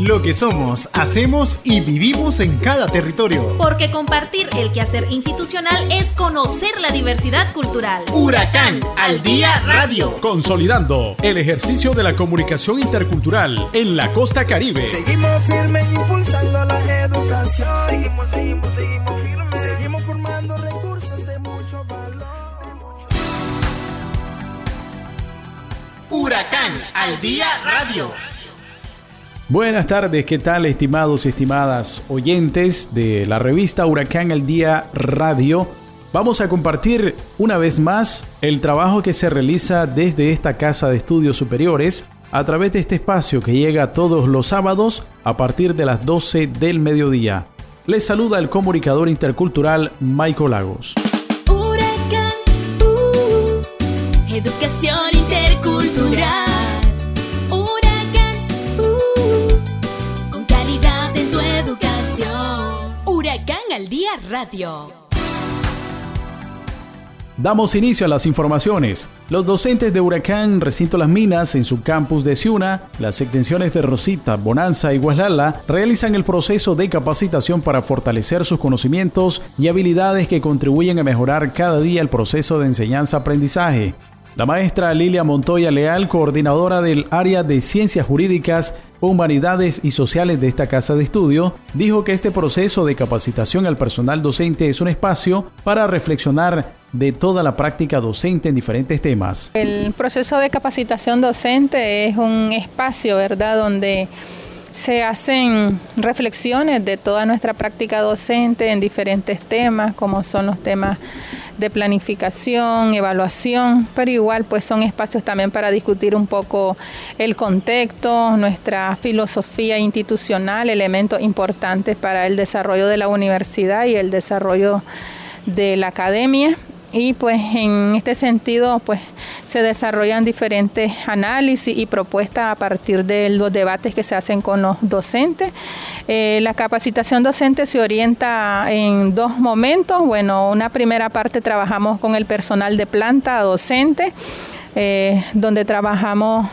Lo que somos, hacemos y vivimos en cada territorio. Porque compartir el quehacer institucional es conocer la diversidad cultural. Huracán al Día Radio. Consolidando el ejercicio de la comunicación intercultural en la costa caribe. Seguimos firmes impulsando la educación. Seguimos, seguimos, seguimos firmes. Seguimos formando recursos de mucho valor. Huracán al Día Radio. Buenas tardes, ¿qué tal estimados y estimadas oyentes de la revista Huracán al Día Radio? Vamos a compartir una vez más el trabajo que se realiza desde esta casa de estudios superiores a través de este espacio que llega todos los sábados a partir de las 12 del mediodía. Les saluda el comunicador intercultural Michael Lagos. Damos inicio a las informaciones. Los docentes de Huracán Recinto Las Minas en su campus de Ciuna, las extensiones de Rosita, Bonanza y Guaslala realizan el proceso de capacitación para fortalecer sus conocimientos y habilidades que contribuyen a mejorar cada día el proceso de enseñanza-aprendizaje. La maestra Lilia Montoya Leal, coordinadora del área de Ciencias Jurídicas, Humanidades y Sociales de esta casa de estudio, dijo que este proceso de capacitación al personal docente es un espacio para reflexionar de toda la práctica docente en diferentes temas. El proceso de capacitación docente es un espacio, ¿verdad?, donde se hacen reflexiones de toda nuestra práctica docente en diferentes temas, como son los temas de planificación, evaluación, pero igual pues son espacios también para discutir un poco el contexto, nuestra filosofía institucional, elementos importantes para el desarrollo de la universidad y el desarrollo de la academia y pues en este sentido pues se desarrollan diferentes análisis y propuestas a partir de los debates que se hacen con los docentes. Eh, la capacitación docente se orienta en dos momentos. Bueno, una primera parte trabajamos con el personal de planta docente, eh, donde trabajamos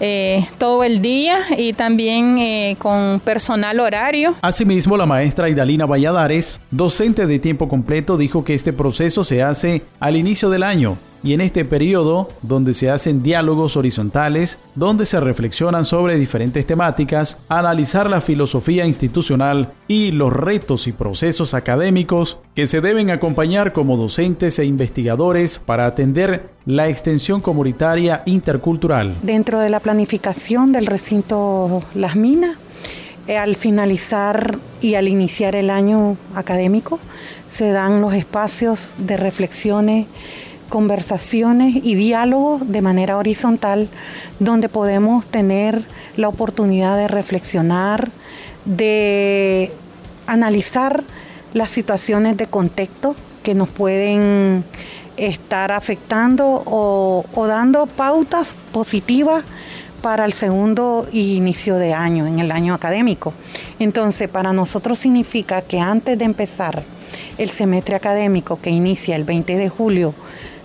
eh, todo el día y también eh, con personal horario. Asimismo, la maestra Idalina Valladares, docente de tiempo completo, dijo que este proceso se hace al inicio del año y en este periodo donde se hacen diálogos horizontales, donde se reflexionan sobre diferentes temáticas, analizar la filosofía institucional y los retos y procesos académicos que se deben acompañar como docentes e investigadores para atender la extensión comunitaria intercultural. Dentro de la planificación del recinto Las Minas, eh, al finalizar y al iniciar el año académico, se dan los espacios de reflexiones conversaciones y diálogos de manera horizontal donde podemos tener la oportunidad de reflexionar, de analizar las situaciones de contexto que nos pueden estar afectando o, dando pautas positivas para el segundo inicio de año, en el año académico. Entonces, para nosotros significa que antes de empezar el semestre académico que inicia el 20 de julio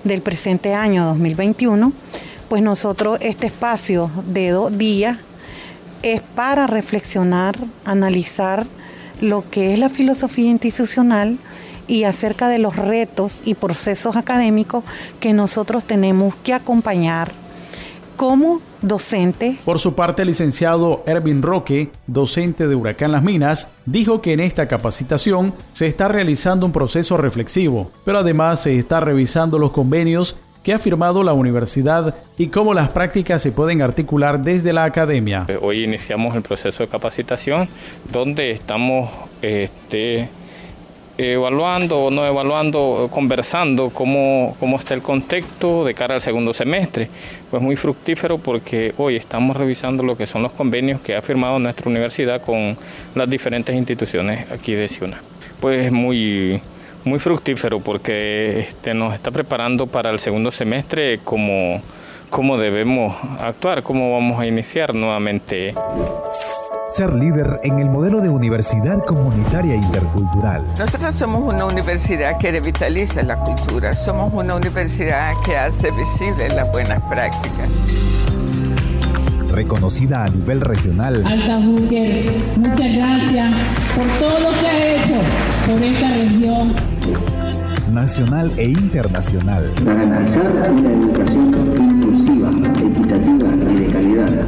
del presente año 2021, pues nosotros este espacio de dos días es para reflexionar, analizar lo que es la filosofía institucional y acerca de los retos y procesos académicos que nosotros tenemos que acompañar. Como docente. Por su parte, el licenciado Ervin Roque, docente de Huracán Las Minas, dijo que en esta capacitación se está realizando un proceso reflexivo, pero además se está revisando los convenios que ha firmado la universidad y cómo las prácticas se pueden articular desde la academia. Hoy iniciamos el proceso de capacitación donde estamos este, evaluando o no evaluando, conversando cómo, cómo está el contexto de cara al segundo semestre. Pues muy fructífero porque hoy estamos revisando lo que son los convenios que ha firmado nuestra universidad con las diferentes instituciones aquí de Ciuna. Pues muy, muy fructífero porque este, nos está preparando para el segundo semestre como cómo debemos actuar, cómo vamos a iniciar nuevamente ser líder en el modelo de universidad comunitaria intercultural. Nosotros somos una universidad que revitaliza la cultura, somos una universidad que hace visible las buenas prácticas. reconocida a nivel regional. Alta Booker, muchas gracias por todo lo que ha hecho por esta región. Nacional e internacional. Garantizar una educación inclusiva, equitativa y de calidad.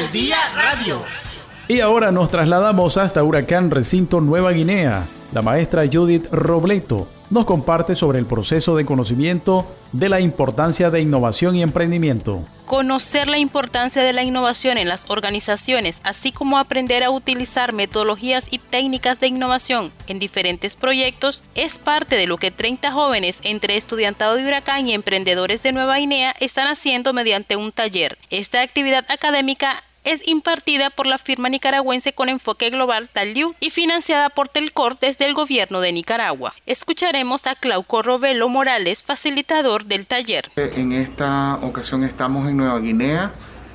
Al día radio. Y ahora nos trasladamos hasta Huracán Recinto Nueva Guinea. La maestra Judith Robleto nos comparte sobre el proceso de conocimiento de la importancia de innovación y emprendimiento. Conocer la importancia de la innovación en las organizaciones, así como aprender a utilizar metodologías y técnicas de innovación en diferentes proyectos, es parte de lo que 30 jóvenes entre estudiantado de Huracán y emprendedores de Nueva Guinea están haciendo mediante un taller. Esta actividad académica es impartida por la firma nicaragüense con enfoque global Taliu y financiada por Telcor desde el gobierno de Nicaragua. Escucharemos a Clauco Robelo Morales, facilitador del taller. En esta ocasión estamos en Nueva Guinea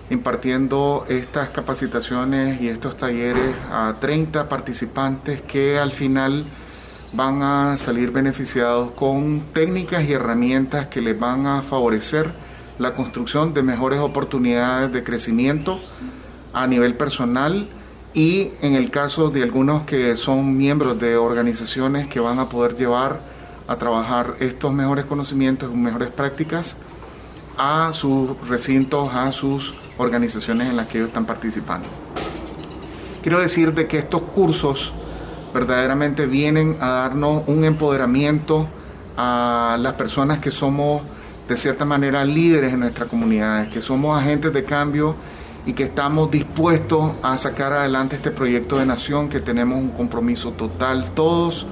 impartiendo estas capacitaciones y estos talleres a 30 participantes que al final van a salir beneficiados con técnicas y herramientas que les van a favorecer la construcción de mejores oportunidades de crecimiento a nivel personal y en el caso de algunos que son miembros de organizaciones que van a poder llevar a trabajar estos mejores conocimientos mejores prácticas a sus recintos, a sus organizaciones en las que ellos están participando. Quiero decir de que estos cursos verdaderamente vienen a darnos un empoderamiento a las personas que somos de cierta manera líderes en nuestras comunidades, que somos agentes de cambio y que estamos dispuestos a sacar adelante este proyecto de nación, que tenemos un compromiso total todos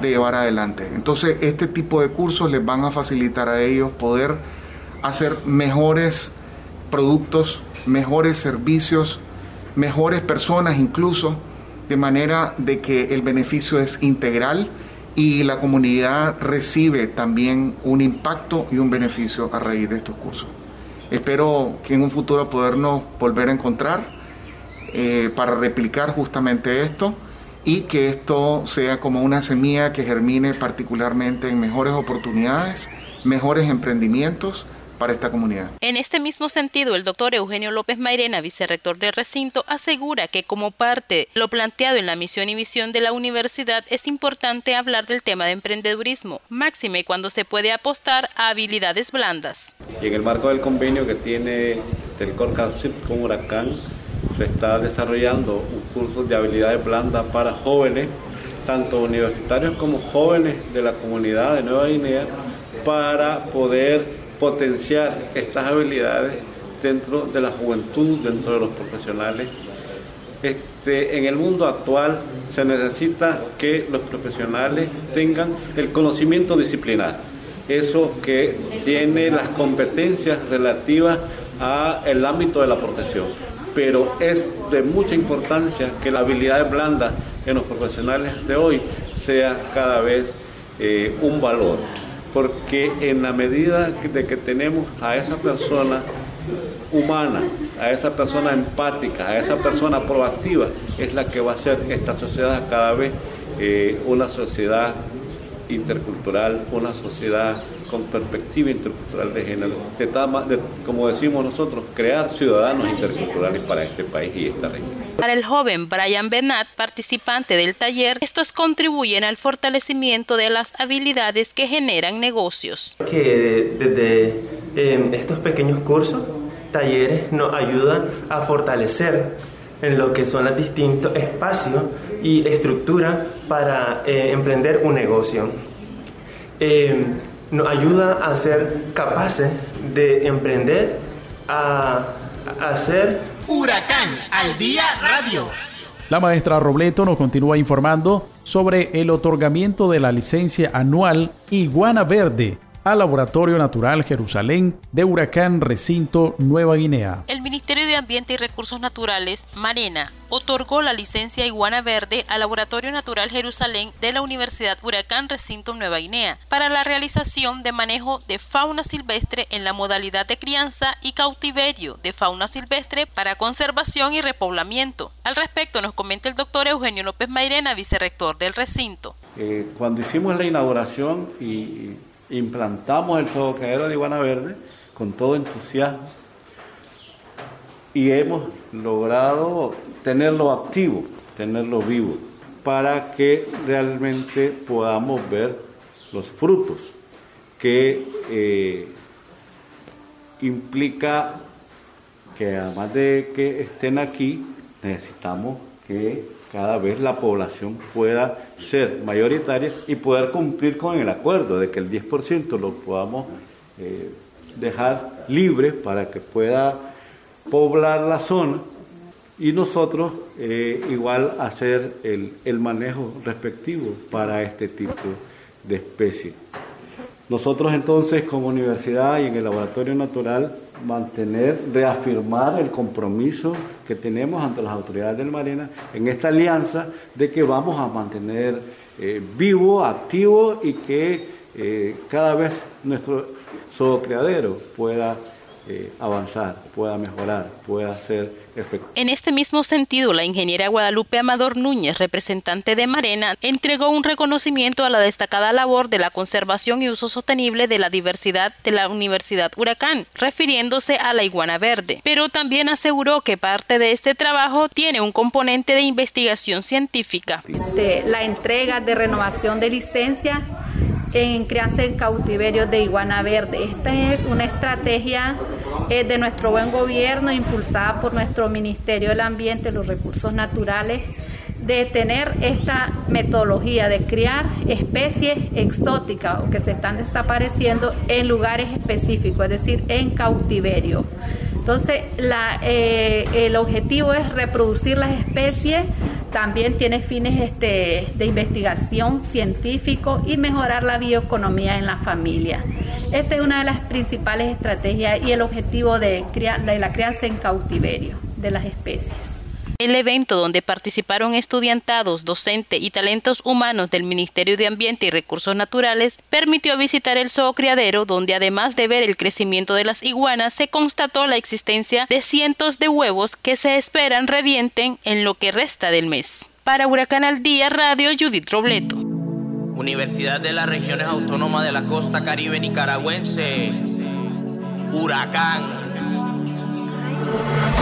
de llevar adelante. Entonces, este tipo de cursos les van a facilitar a ellos poder hacer mejores productos, mejores servicios, mejores personas incluso, de manera de que el beneficio es integral y la comunidad recibe también un impacto y un beneficio a raíz de estos cursos. Espero que en un futuro podernos volver a encontrar eh, para replicar justamente esto y que esto sea como una semilla que germine particularmente en mejores oportunidades, mejores emprendimientos para esta comunidad. En este mismo sentido, el doctor Eugenio López Mairena, vicerrector del recinto, asegura que como parte de lo planteado en la misión y visión de la universidad es importante hablar del tema de emprendedurismo, máxime cuando se puede apostar a habilidades blandas. Y en el marco del convenio que tiene del Corcasip con Huracán, se está desarrollando un curso de habilidades blandas para jóvenes, tanto universitarios como jóvenes de la comunidad de Nueva Guinea, para poder potenciar estas habilidades dentro de la juventud, dentro de los profesionales. Este, en el mundo actual se necesita que los profesionales tengan el conocimiento disciplinar, eso que tiene las competencias relativas al ámbito de la profesión, pero es de mucha importancia que la habilidad blanda en los profesionales de hoy sea cada vez eh, un valor porque en la medida de que tenemos a esa persona humana, a esa persona empática, a esa persona proactiva, es la que va a hacer esta sociedad cada vez eh, una sociedad intercultural, una sociedad con perspectiva intercultural de género, de, como decimos nosotros, crear ciudadanos interculturales para este país y esta región. Para el joven Brian Benat, participante del taller, estos contribuyen al fortalecimiento de las habilidades que generan negocios. Que desde em, estos pequeños cursos, talleres, nos ayudan a fortalecer en lo que son los distintos espacios y estructura para eh, emprender un negocio. Eh, nos ayuda a ser capaces de emprender, a, a hacer... Huracán al día radio. La maestra Robleto nos continúa informando sobre el otorgamiento de la licencia anual Iguana Verde al Laboratorio Natural Jerusalén de Huracán Recinto Nueva Guinea. Ambiente y Recursos Naturales, Marena, otorgó la licencia Iguana Verde al Laboratorio Natural Jerusalén de la Universidad Huracán Recinto Nueva Guinea para la realización de manejo de fauna silvestre en la modalidad de crianza y cautiverio de fauna silvestre para conservación y repoblamiento. Al respecto nos comenta el doctor Eugenio López Mairena, vicerrector del recinto. Eh, cuando hicimos la inauguración y implantamos el zoocadero de Iguana Verde con todo entusiasmo y hemos logrado tenerlo activo, tenerlo vivo, para que realmente podamos ver los frutos que eh, implica que además de que estén aquí, necesitamos que cada vez la población pueda ser mayoritaria y poder cumplir con el acuerdo de que el 10% lo podamos eh, dejar libre para que pueda poblar la zona y nosotros eh, igual hacer el, el manejo respectivo para este tipo de especies. Nosotros entonces como universidad y en el laboratorio natural mantener, reafirmar el compromiso que tenemos ante las autoridades del Marina en esta alianza de que vamos a mantener eh, vivo, activo y que eh, cada vez nuestro zoocriadero pueda eh, avanzar, pueda mejorar, pueda ser efectivo. En este mismo sentido, la ingeniera Guadalupe Amador Núñez, representante de Marena, entregó un reconocimiento a la destacada labor de la conservación y uso sostenible de la diversidad de la Universidad Huracán, refiriéndose a la iguana verde. Pero también aseguró que parte de este trabajo tiene un componente de investigación científica. De la entrega de renovación de licencia en crianza en cautiverio de iguana verde. Esta es una estrategia eh, de nuestro buen gobierno impulsada por nuestro Ministerio del Ambiente y los Recursos Naturales de tener esta metodología de criar especies exóticas o que se están desapareciendo en lugares específicos, es decir, en cautiverio. Entonces, eh, el objetivo es reproducir las especies, también tiene fines este, de investigación científico y mejorar la bioeconomía en la familia. Esta es una de las principales estrategias y el objetivo de, de la crianza en cautiverio de las especies. El evento donde participaron estudiantados, docentes y talentos humanos del Ministerio de Ambiente y Recursos Naturales permitió visitar el zoocriadero donde además de ver el crecimiento de las iguanas se constató la existencia de cientos de huevos que se esperan revienten en lo que resta del mes. Para Huracán al Día Radio Judith Robleto. Universidad de las Regiones Autónomas de la Costa Caribe Nicaragüense. Huracán.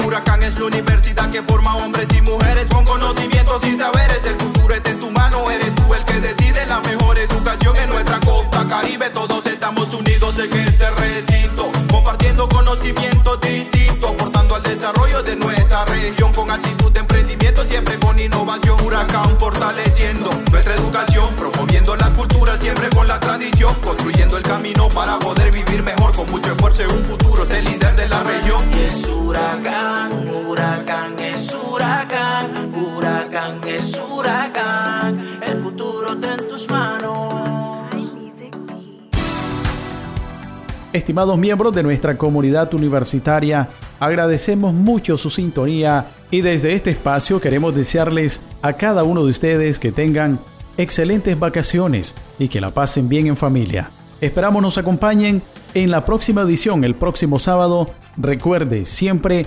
Huracán es la universidad que forma hombres y mujeres con conocimientos y saberes. El futuro está en tu mano, eres tú el que decide la mejor educación en nuestra costa caribe. Todos estamos unidos en este recinto, compartiendo conocimientos distintos, aportando al desarrollo de nuestra región con actitud de emprendimiento, siempre con innovación. Huracán fortaleciendo nuestra educación, promoviendo la cultura, siempre con la tradición, construyendo el camino para poder vivir mejor huracán es huracán, huracán es huracán, el futuro está en tus manos. Estimados miembros de nuestra comunidad universitaria, agradecemos mucho su sintonía y desde este espacio queremos desearles a cada uno de ustedes que tengan excelentes vacaciones y que la pasen bien en familia. Esperamos nos acompañen en la próxima edición el próximo sábado. Recuerde, siempre